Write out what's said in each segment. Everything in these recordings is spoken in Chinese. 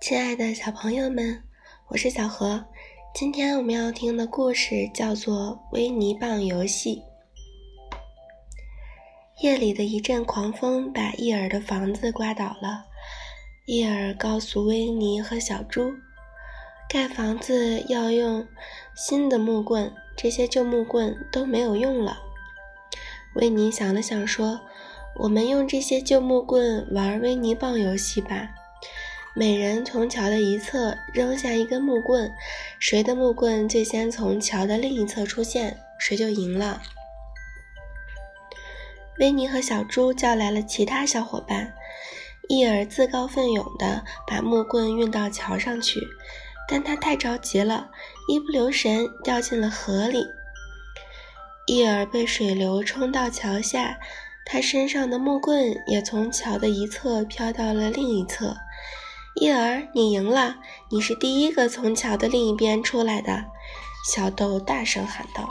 亲爱的小朋友们，我是小何，今天我们要听的故事叫做威尼棒游戏。夜里的一阵狂风把伊尔的房子刮倒了，伊尔告诉威尼和小猪，盖房子要用新的木棍，这些旧木棍都没有用了。维尼想了想说：“我们用这些旧木棍玩威尼棒游戏吧。”每人从桥的一侧扔下一根木棍，谁的木棍最先从桥的另一侧出现，谁就赢了。维尼和小猪叫来了其他小伙伴，伊尔自告奋勇地把木棍运到桥上去，但他太着急了，一不留神掉进了河里。伊尔被水流冲到桥下，他身上的木棍也从桥的一侧飘到了另一侧。伊尔，你赢了！你是第一个从桥的另一边出来的。小豆大声喊道。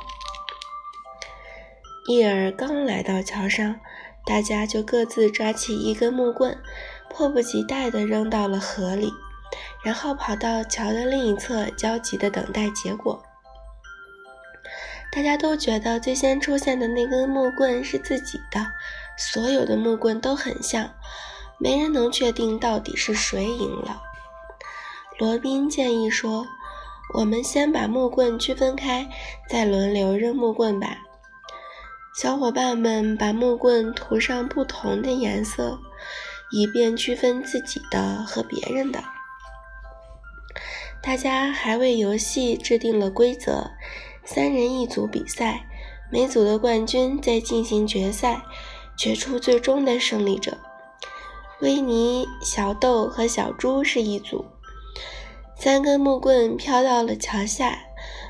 伊尔刚来到桥上，大家就各自抓起一根木棍，迫不及待地扔到了河里，然后跑到桥的另一侧，焦急地等待结果。大家都觉得最先出现的那根木棍是自己的，所有的木棍都很像。没人能确定到底是谁赢了。罗宾建议说：“我们先把木棍区分开，再轮流扔木棍吧。”小伙伴们把木棍涂上不同的颜色，以便区分自己的和别人的。大家还为游戏制定了规则：三人一组比赛，每组的冠军再进行决赛，决出最终的胜利者。维尼、小豆和小猪是一组，三根木棍飘到了桥下。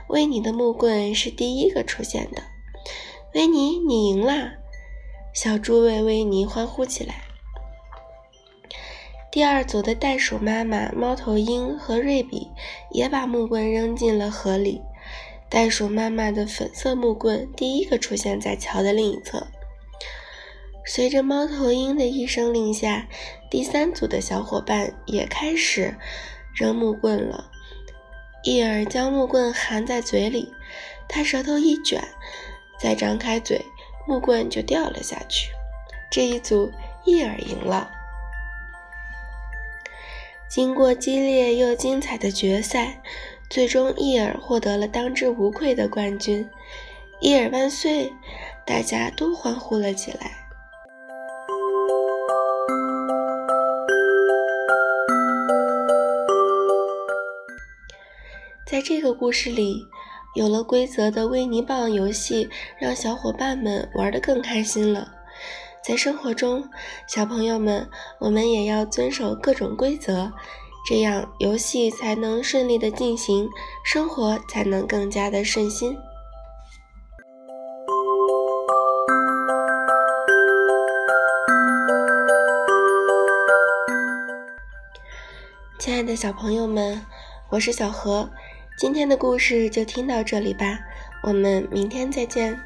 维尼的木棍是第一个出现的。维尼，你赢啦！小猪为维尼欢呼起来。第二组的袋鼠妈妈、猫头鹰和瑞比也把木棍扔进了河里。袋鼠妈妈的粉色木棍第一个出现在桥的另一侧。随着猫头鹰的一声令下，第三组的小伙伴也开始扔木棍了。伊尔将木棍含在嘴里，他舌头一卷，再张开嘴，木棍就掉了下去。这一组，伊尔赢了。经过激烈又精彩的决赛，最终伊尔获得了当之无愧的冠军。伊尔万岁！大家都欢呼了起来。在这个故事里，有了规则的威尼棒游戏，让小伙伴们玩得更开心了。在生活中，小朋友们，我们也要遵守各种规则，这样游戏才能顺利的进行，生活才能更加的顺心。亲爱的小朋友们，我是小何。今天的故事就听到这里吧，我们明天再见。